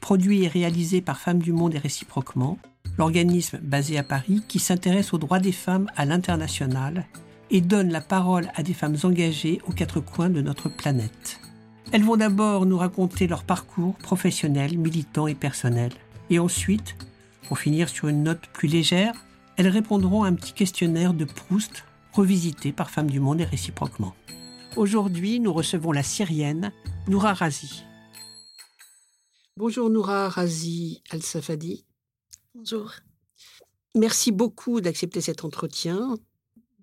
produit et réalisé par Femmes du Monde et réciproquement, l'organisme basé à Paris qui s'intéresse aux droits des femmes à l'international et donne la parole à des femmes engagées aux quatre coins de notre planète. Elles vont d'abord nous raconter leur parcours professionnel, militant et personnel. Et ensuite, pour finir sur une note plus légère, elles répondront à un petit questionnaire de Proust revisité par Femmes du Monde et réciproquement. Aujourd'hui, nous recevons la Syrienne Noura Razi. Bonjour Noura Razi Al-Safadi. Bonjour. Merci beaucoup d'accepter cet entretien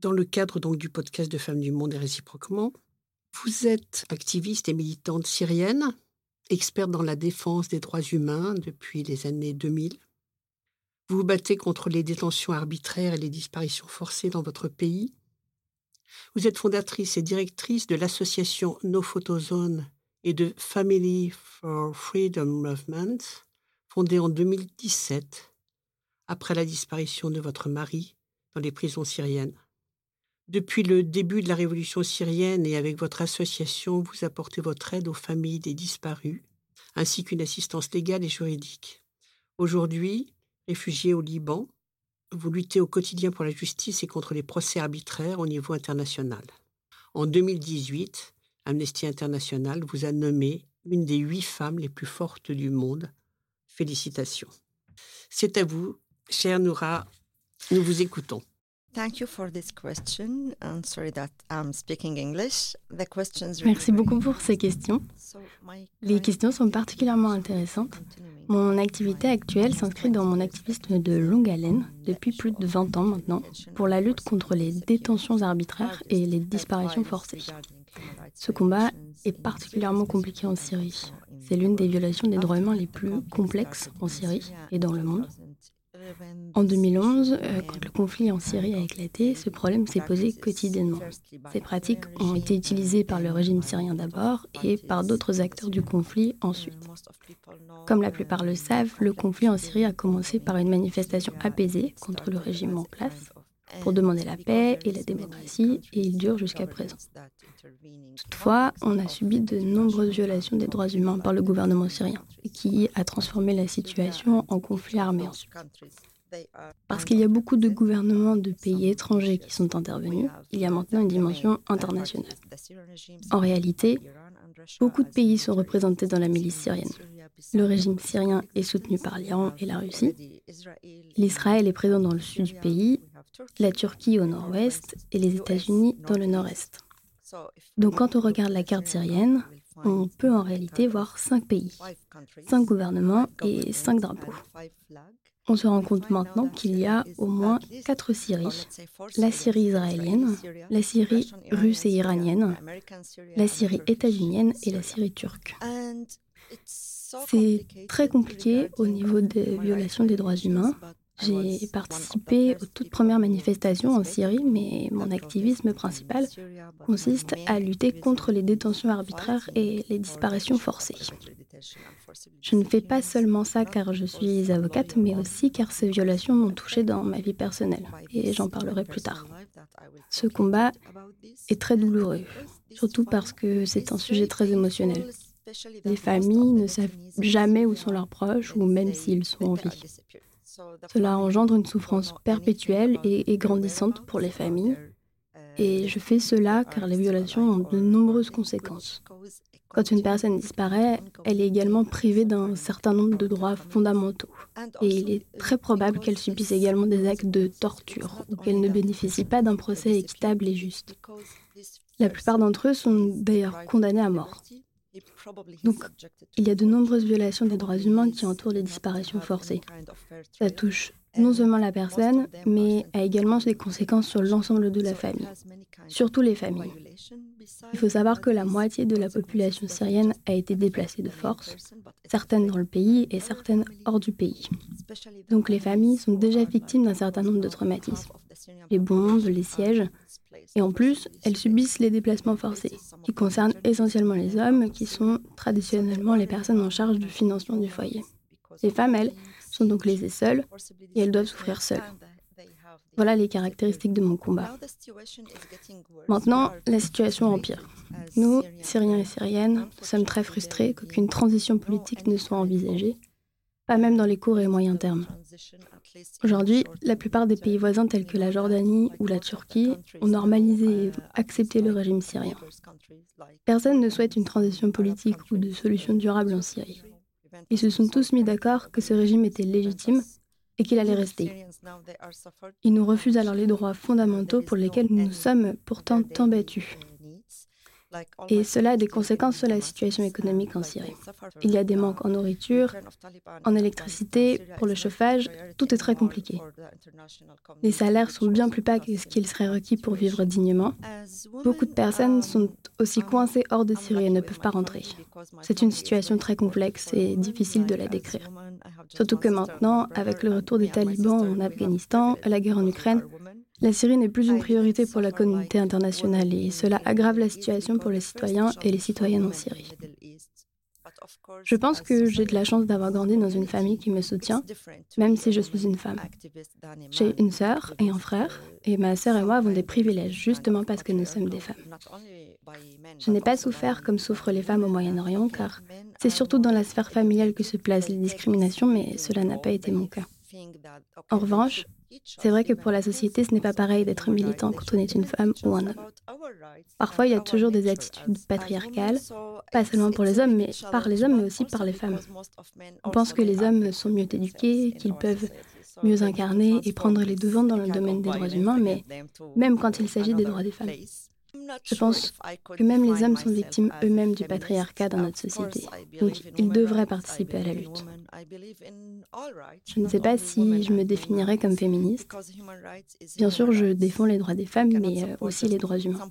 dans le cadre donc du podcast de Femmes du Monde et réciproquement. Vous êtes activiste et militante syrienne, experte dans la défense des droits humains depuis les années 2000. Vous vous battez contre les détentions arbitraires et les disparitions forcées dans votre pays. Vous êtes fondatrice et directrice de l'association No Photozone et de Family for Freedom Movement, fondée en 2017 après la disparition de votre mari dans les prisons syriennes. Depuis le début de la révolution syrienne et avec votre association, vous apportez votre aide aux familles des disparus, ainsi qu'une assistance légale et juridique. Aujourd'hui, réfugié au Liban, vous luttez au quotidien pour la justice et contre les procès arbitraires au niveau international. En 2018, Amnesty International vous a nommé une des huit femmes les plus fortes du monde. Félicitations. C'est à vous Chère Noura, nous vous écoutons. Merci beaucoup pour ces questions. Les questions sont particulièrement intéressantes. Mon activité actuelle s'inscrit dans mon activisme de longue haleine, depuis plus de 20 ans maintenant, pour la lutte contre les détentions arbitraires et les disparitions forcées. Ce combat est particulièrement compliqué en Syrie. C'est l'une des violations des droits humains les plus complexes en Syrie et dans le monde. En 2011, euh, quand le conflit en Syrie a éclaté, ce problème s'est posé quotidiennement. Ces pratiques ont été utilisées par le régime syrien d'abord et par d'autres acteurs du conflit ensuite. Comme la plupart le savent, le conflit en Syrie a commencé par une manifestation apaisée contre le régime en place pour demander la paix et la démocratie et il dure jusqu'à présent. Toutefois, on a subi de nombreuses violations des droits humains par le gouvernement syrien, qui a transformé la situation en conflit armé Parce qu'il y a beaucoup de gouvernements de pays étrangers qui sont intervenus, il y a maintenant une dimension internationale. En réalité, beaucoup de pays sont représentés dans la milice syrienne. Le régime syrien est soutenu par l'Iran et la Russie. L'Israël est présent dans le sud du pays, la Turquie au nord-ouest et les États-Unis dans le nord-est. Donc quand on regarde la carte syrienne, on peut en réalité voir cinq pays, cinq gouvernements et cinq drapeaux. On se rend compte maintenant qu'il y a au moins quatre Syries. La Syrie israélienne, la Syrie russe et iranienne, la Syrie états-unienne et la Syrie turque. C'est très compliqué au niveau des violations des droits humains j'ai participé aux toutes premières manifestations en Syrie, mais mon activisme principal consiste à lutter contre les détentions arbitraires et les disparitions forcées. Je ne fais pas seulement ça car je suis avocate, mais aussi car ces violations m'ont touchée dans ma vie personnelle, et j'en parlerai plus tard. Ce combat est très douloureux, surtout parce que c'est un sujet très émotionnel. Les familles ne savent jamais où sont leurs proches ou même s'ils sont en vie. Cela engendre une souffrance perpétuelle et, grandissante pour les familles. Et je fais cela car les violations ont de nombreuses conséquences. Quand une personne disparaît, elle est également privée d'un certain nombre de droits fondamentaux. Et il est très probable qu'elle subisse également des actes de torture ou qu'elle ne bénéficie pas d'un procès équitable et juste. La plupart d'entre eux sont d'ailleurs condamnés à mort. Donc, il y a de nombreuses violations des droits humains qui entourent les disparitions forcées. Ça touche non seulement la personne, mais a également des conséquences sur l'ensemble de la famille, surtout les familles. Il faut savoir que la moitié de la population syrienne a été déplacée de force, certaines dans le pays et certaines hors du pays. Donc les familles sont déjà victimes d'un certain nombre de traumatismes. Les bombes, les sièges, et en plus, elles subissent les déplacements forcés, qui concernent essentiellement les hommes, qui sont traditionnellement les personnes en charge du financement du foyer. Les femmes, elles, sont donc laissées seules, et elles doivent souffrir seules. Voilà les caractéristiques de mon combat. Maintenant, la situation empire. Nous, Syriens et Syriennes, sommes très frustrés qu'aucune transition politique ne soit envisagée, pas même dans les courts et moyens termes. Aujourd'hui, la plupart des pays voisins tels que la Jordanie ou la Turquie ont normalisé et accepté le régime syrien. Personne ne souhaite une transition politique ou de solution durable en Syrie. Ils se sont tous mis d'accord que ce régime était légitime et qu'il allait rester. Ils nous refusent alors les droits fondamentaux pour lesquels nous sommes pourtant tant battus. Et cela a des conséquences sur la situation économique en Syrie. Il y a des manques en nourriture, en électricité, pour le chauffage, tout est très compliqué. Les salaires sont bien plus bas que ce qu'il serait requis pour vivre dignement. Beaucoup de personnes sont aussi coincées hors de Syrie et ne peuvent pas rentrer. C'est une situation très complexe et difficile de la décrire. Surtout que maintenant, avec le retour des talibans en Afghanistan, la guerre en Ukraine, la Syrie n'est plus une priorité pour la communauté internationale et cela aggrave la situation pour les citoyens et les citoyennes en Syrie. Je pense que j'ai de la chance d'avoir grandi dans une famille qui me soutient, même si je suis une femme. J'ai une sœur et un frère, et ma sœur et moi avons des privilèges justement parce que nous sommes des femmes. Je n'ai pas souffert comme souffrent les femmes au Moyen-Orient, car c'est surtout dans la sphère familiale que se placent les discriminations, mais cela n'a pas été mon cas. En revanche, c'est vrai que pour la société, ce n'est pas pareil d'être militant quand on est une femme ou un homme. Parfois, il y a toujours des attitudes patriarcales, pas seulement pour les hommes, mais par les hommes, mais aussi par les femmes. On pense que les hommes sont mieux éduqués, qu'ils peuvent mieux incarner et prendre les devants dans le domaine des droits humains, mais même quand il s'agit des droits des femmes. Je pense que même les hommes sont victimes eux-mêmes du patriarcat dans notre société, donc ils devraient participer à la lutte. Je ne sais pas si je me définirais comme féministe. Bien sûr, je défends les droits des femmes, mais euh, aussi les droits humains.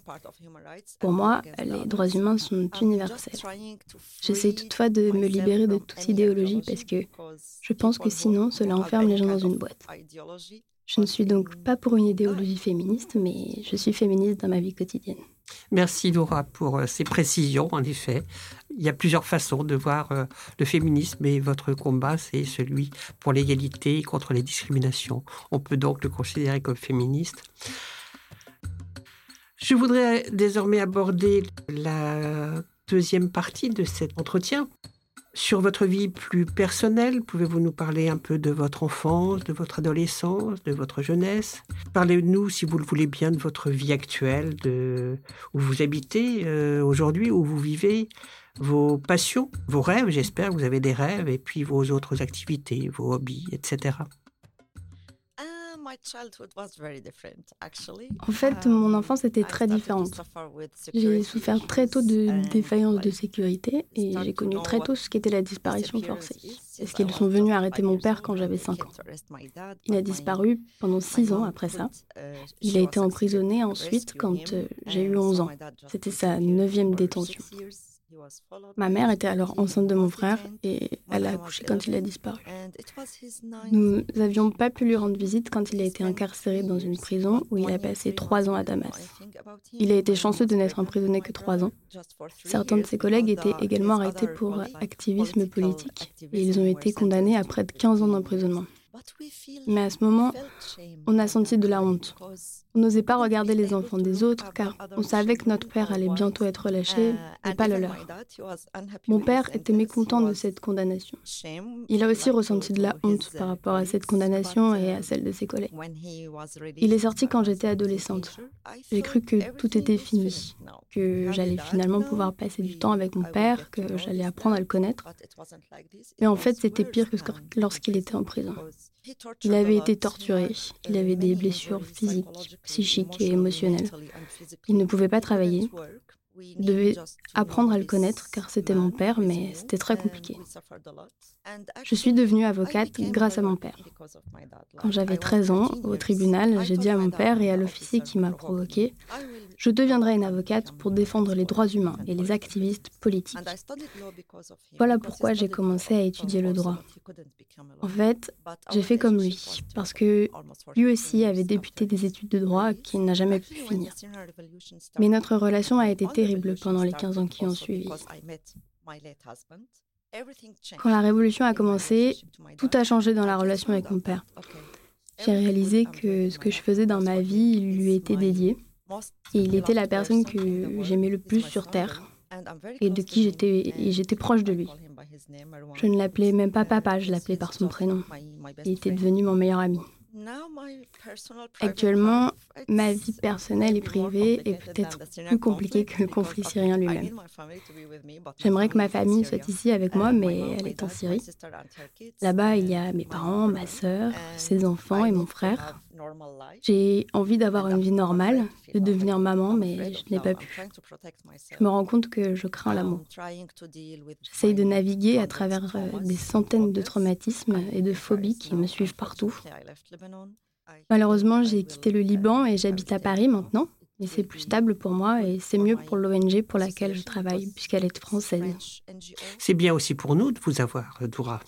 Pour moi, les droits humains sont universels. J'essaie toutefois de me libérer de toute idéologie parce que je pense que sinon, cela enferme les gens dans une boîte. Je ne suis donc pas pour une idéologie féministe, mais je suis féministe dans ma vie quotidienne. Merci Laura pour euh, ces précisions, en effet. Il y a plusieurs façons de voir euh, le féminisme et votre combat, c'est celui pour l'égalité contre les discriminations. On peut donc le considérer comme féministe. Je voudrais désormais aborder la deuxième partie de cet entretien sur votre vie plus personnelle, pouvez-vous nous parler un peu de votre enfance, de votre adolescence, de votre jeunesse? Parlez-nous, si vous le voulez bien, de votre vie actuelle, de où vous habitez euh, aujourd'hui, où vous vivez, vos passions, vos rêves, j'espère que vous avez des rêves, et puis vos autres activités, vos hobbies, etc. En fait, mon enfance était très différente. J'ai souffert très tôt de défaillances de sécurité et j'ai connu très tôt ce qu'était la disparition forcée. Est-ce qu'ils sont venus arrêter mon père quand j'avais 5 ans? Il a disparu pendant 6 ans après ça. Uh, Il a été emprisonné ensuite quand euh, j'ai eu 11 ans. C'était sa neuvième détention. Ma mère était alors enceinte de mon frère et elle a accouché quand il a disparu. Nous n'avions pas pu lui rendre visite quand il a été incarcéré dans une prison où il a passé trois ans à Damas. Il a été chanceux de n'être emprisonné que trois ans. Certains de ses collègues étaient également arrêtés pour activisme politique et ils ont été condamnés à près de 15 ans d'emprisonnement. Mais à ce moment, on a senti de la honte. On n'osait pas regarder les enfants des autres car on savait que notre père allait bientôt être relâché et pas le leur. Mon père était mécontent de cette condamnation. Il a aussi ressenti de la honte par rapport à cette condamnation et à celle de ses collègues. Il est sorti quand j'étais adolescente. J'ai cru que tout était fini, que j'allais finalement pouvoir passer du temps avec mon père, que j'allais apprendre à le connaître. Mais en fait, c'était pire que lorsqu'il était en prison. Il avait été torturé, il avait des blessures physiques, psychiques et émotionnelles. Il ne pouvait pas travailler. Je devais apprendre à le connaître car c'était mon père, mais c'était très compliqué. Je suis devenue avocate grâce à mon père. Quand j'avais 13 ans, au tribunal, j'ai dit à mon père et à l'officier qui m'a provoqué, je deviendrai une avocate pour défendre les droits humains et les activistes politiques. Voilà pourquoi j'ai commencé à étudier le droit. En fait, j'ai fait comme lui, parce que lui aussi avait débuté des études de droit qu'il n'a jamais pu finir. Mais notre relation a été terrible pendant les 15 ans qui ont suivi. Quand la révolution a commencé, tout a changé dans la relation avec mon père. J'ai réalisé que ce que je faisais dans ma vie lui était dédié. Et il était la personne que j'aimais le plus sur Terre et de qui j'étais j'étais proche de lui. Je ne l'appelais même pas papa, je l'appelais par son prénom. Il était devenu mon meilleur ami. Actuellement, ma vie personnelle et privée est peut-être plus compliquée que le conflit syrien lui-même. J'aimerais que ma famille soit ici avec moi, mais elle est en Syrie. Là-bas, il y a mes parents, ma sœur, ses enfants et mon frère. J'ai envie d'avoir une vie normale, de devenir maman, mais je n'ai pas pu. Je me rends compte que je crains l'amour. J'essaye de naviguer à travers euh, des centaines de traumatismes et de phobies qui me suivent partout. Malheureusement, j'ai quitté le Liban et j'habite à Paris maintenant. Mais c'est plus stable pour moi et c'est mieux pour l'ONG pour laquelle je travaille, puisqu'elle est française. C'est bien aussi pour nous de vous avoir, Doura.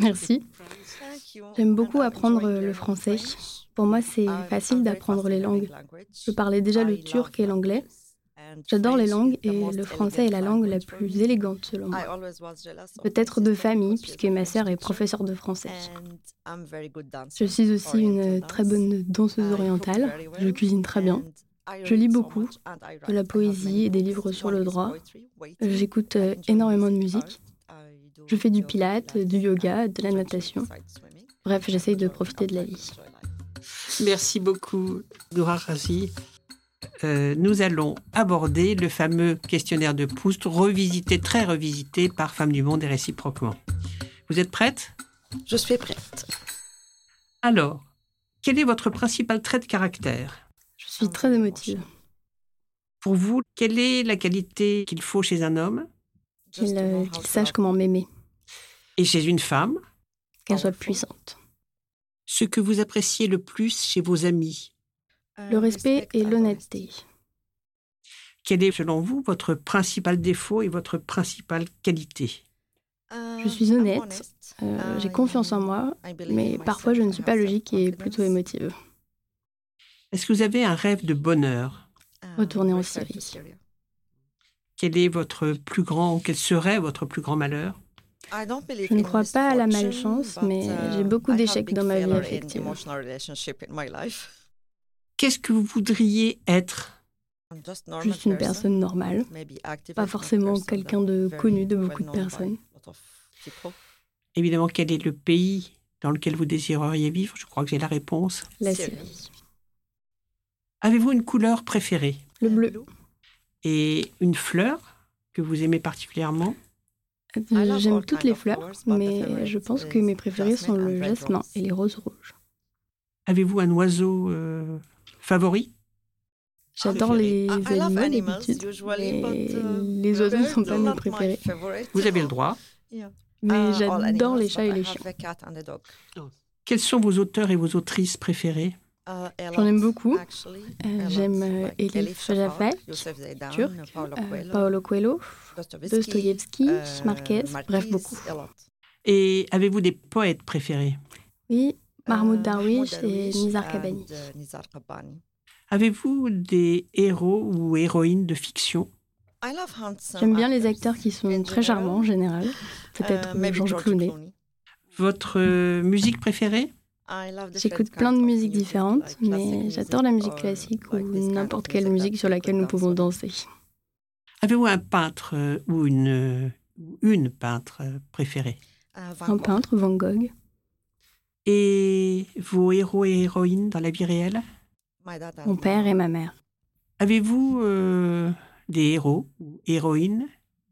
Merci. J'aime beaucoup apprendre le français. Pour moi, c'est facile d'apprendre les langues. Je parlais déjà le turc et l'anglais. J'adore les langues et le français est la langue la plus élégante selon moi. Peut-être de famille, puisque ma sœur est professeure de français. Je suis aussi une très bonne danseuse orientale. Je cuisine très bien. Je lis beaucoup, de la poésie et des livres sur le droit. J'écoute euh, énormément de musique. Je fais du pilate, du yoga, de la natation. Bref, j'essaye de profiter de la vie. Merci beaucoup, Doura Razi. Euh, nous allons aborder le fameux questionnaire de Proust, revisité, très revisité par Femmes du Monde et réciproquement. Vous êtes prête? Je suis prête. Alors, quel est votre principal trait de caractère? Je suis très émotive. Pour vous, quelle est la qualité qu'il faut chez un homme? Euh, Qu'il sache comment m'aimer. Et chez une femme. Qu'elle soit puissante. Ce que vous appréciez le plus chez vos amis. Le respect et l'honnêteté. Quel est, selon vous, votre principal défaut et votre principale qualité? Je suis honnête, euh, j'ai confiance en moi, mais parfois je ne suis pas logique et plutôt émotive. Est-ce que vous avez un rêve de bonheur? Retourner en Syrie. Quel est votre plus grand, quel serait votre plus grand malheur? Je ne crois pas à la malchance, mais j'ai beaucoup d'échecs dans ma vie affective. Qu'est-ce que vous voudriez être? Juste une personne normale, pas forcément quelqu'un de connu de beaucoup de personnes. Évidemment, quel est le pays dans lequel vous désireriez vivre? Je crois que j'ai la réponse. La Syrie. Avez-vous une couleur préférée? Le bleu. Et une fleur que vous aimez particulièrement? J'aime toutes les fleurs, mais je pense que mes préférés sont le jasmin et les roses rouges. Avez-vous un oiseau euh, favori? J'adore les animaux d'habitude, mais les oiseaux ne sont pas mes préférés. Vous avez le droit. Mais j'adore les chats et les chiens. Quels sont vos auteurs et vos autrices préférés? J'en aime beaucoup. Euh, j'aime euh, Elif Shafak, turc, euh, Paolo Coelho, Dostoïevski, Marquez, bref, beaucoup. Et avez-vous des poètes préférés? Oui, Mahmoud Darwish et Nizar Kabani. Avez-vous des héros ou héroïnes de fiction? J'aime bien les acteurs qui sont très charmants en général. Peut-être Georges Clooney. Votre musique préférée? J'écoute plein de musiques différentes, mais j'adore la musique classique ou n'importe quelle musique sur laquelle nous pouvons danser. Avez-vous un peintre euh, ou une, euh, une peintre euh, préférée? Un peintre, Van Gogh. Et vos héros et héroïnes dans la vie réelle? Mon père et ma mère. Avez-vous des héros ou héroïnes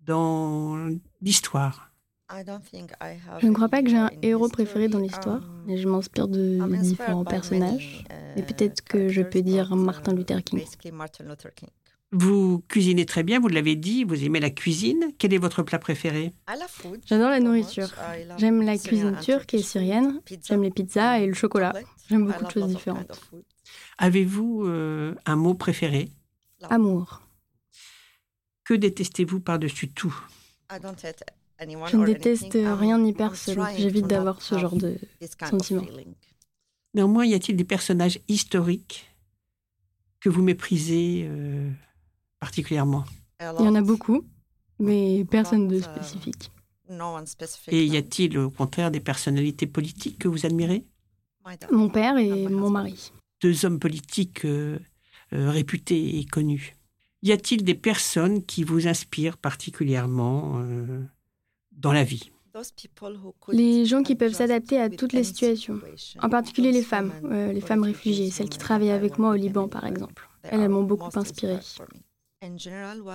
dans l'histoire? Je ne crois pas que j'ai un héros préféré dans l'histoire, mais je m'inspire de différents personnages. Et peut-être que je peux dire Martin Luther King. Vous cuisinez très bien, vous l'avez dit, vous aimez la cuisine. Quel est votre plat préféré? J'adore la nourriture. J'aime la cuisine turque et syrienne. J'aime les pizzas et le chocolat. J'aime beaucoup de choses différentes. Avez-vous euh, un mot préféré? Amour. Que détestez-vous par-dessus tout? Je ne déteste rien ni personne. J'évite d'avoir ce genre de sentiment. Néanmoins, y a-t-il des personnages historiques que vous méprisez euh, particulièrement? Il y en a beaucoup, mais personne de spécifique. Et y a-t-il au contraire des personnalités politiques que vous admirez? Mon père et mon mari. Deux hommes politiques euh, euh, réputés et connus. Y a-t-il des personnes qui vous inspirent particulièrement dans la vie les gens qui peuvent s'adapter à toutes les situations, en particulier les femmes, les femmes réfugiées, celles qui travaillent avec moi au Liban par exemple. Elles m'ont beaucoup inspirée.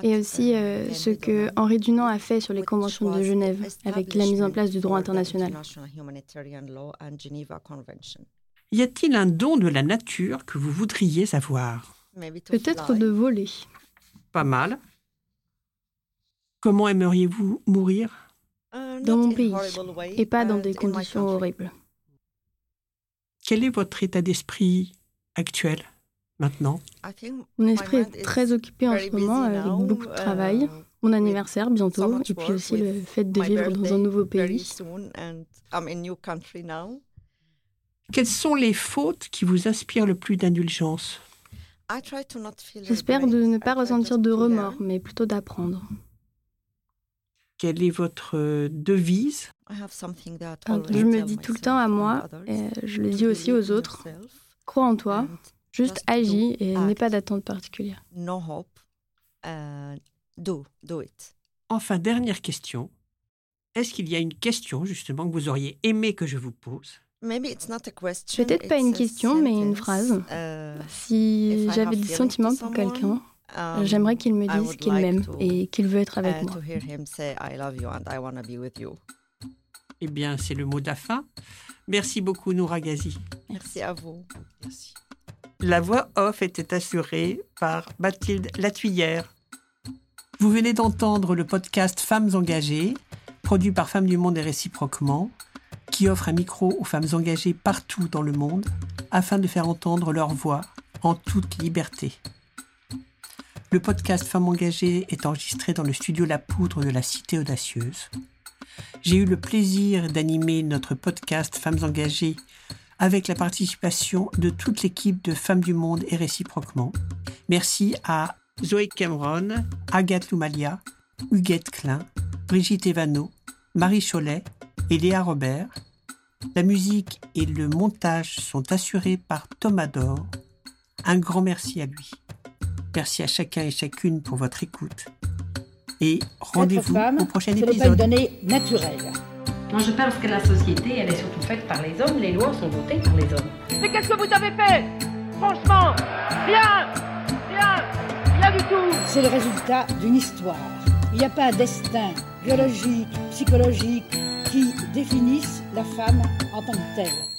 Et aussi euh, ce que Henri Dunant a fait sur les conventions de Genève avec la mise en place du droit international. Y a-t-il un don de la nature que vous voudriez avoir Peut-être de voler. Pas mal. Comment aimeriez-vous mourir? Dans mon pays, et pas dans des conditions horribles. Quel est votre état d'esprit actuel maintenant? Mon esprit est très occupé en ce moment avec beaucoup de travail. Mon anniversaire bientôt, et puis aussi le fait de vivre dans un nouveau pays. Quelles sont les fautes qui vous inspirent le plus d'indulgence? J'espère de ne pas ressentir de remords, mais plutôt d'apprendre. Quelle est votre euh, devise? Je me dis tout le temps à moi, et je le dis aussi aux autres, crois en toi, Juste agis et n'aie pas d'attente particulière. No hope. Uh, do, do it. Enfin, dernière question. Est-ce qu'il y a une question justement que vous auriez aimé que je vous pose? Peut-être pas une question, mais une phrase. Uh, si j'avais des sentiments pour quelqu'un, j'aimerais qu'il me dise qu'il m'aime et qu'il veut être avec moi. Eh bien, c'est le mot de Merci beaucoup, Noura Ghazi. Merci à vous. Merci. La voix off était assurée par Mathilde Latuyère. Vous venez d'entendre le podcast Femmes engagées, produit par Femmes du Monde et réciproquement, qui offre un micro aux femmes engagées partout dans le monde afin de faire entendre leur voix en toute liberté. Le podcast Femmes engagées est enregistré dans le studio La Poudre de la Cité Audacieuse. J'ai eu le plaisir d'animer notre podcast Femmes engagées avec la participation de toute l'équipe de Femmes du Monde et réciproquement. Merci à Zoé Cameron, Agathe Loumalia, Huguette Klein, Brigitte Evano, Marie Cholet et Léa Robert. La musique et le montage sont assurés par Thomas Dor. Un grand merci à lui. Merci à chacun et chacune pour votre écoute. Et rendez-vous au prochain épisode. Pas une naturelle. Moi, je pense que la société, elle est surtout faite par les hommes. Les lois sont votées par les hommes. Mais qu'est-ce que vous avez fait? Franchement, rien Rien Rien du tout C'est le résultat d'une histoire. Il n'y a pas un destin biologique, psychologique qui définisse la femme en tant que telle.